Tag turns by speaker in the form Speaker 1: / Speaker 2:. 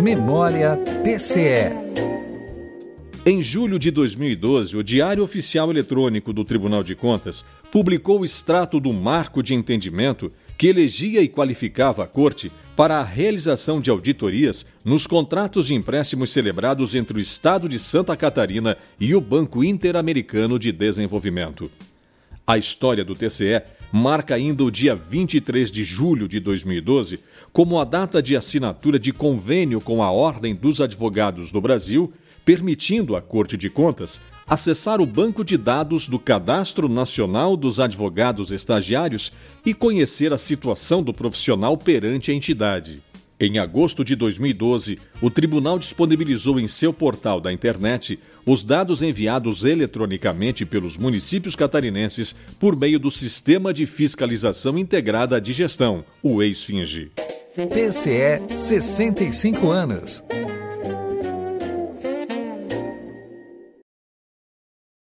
Speaker 1: Memória TCE.
Speaker 2: Em julho de 2012, o Diário Oficial Eletrônico do Tribunal de Contas publicou o extrato do marco de entendimento que elegia e qualificava a Corte para a realização de auditorias nos contratos de empréstimos celebrados entre o Estado de Santa Catarina e o Banco Interamericano de Desenvolvimento. A história do TCE marca ainda o dia 23 de julho de 2012 como a data de assinatura de convênio com a Ordem dos Advogados do Brasil, permitindo à Corte de Contas acessar o banco de dados do Cadastro Nacional dos Advogados Estagiários e conhecer a situação do profissional perante a entidade. Em agosto de 2012, o tribunal disponibilizou em seu portal da internet os dados enviados eletronicamente pelos municípios catarinenses por meio do Sistema de Fiscalização Integrada de Gestão, o ex-FINGE.
Speaker 1: TCE 65 anos.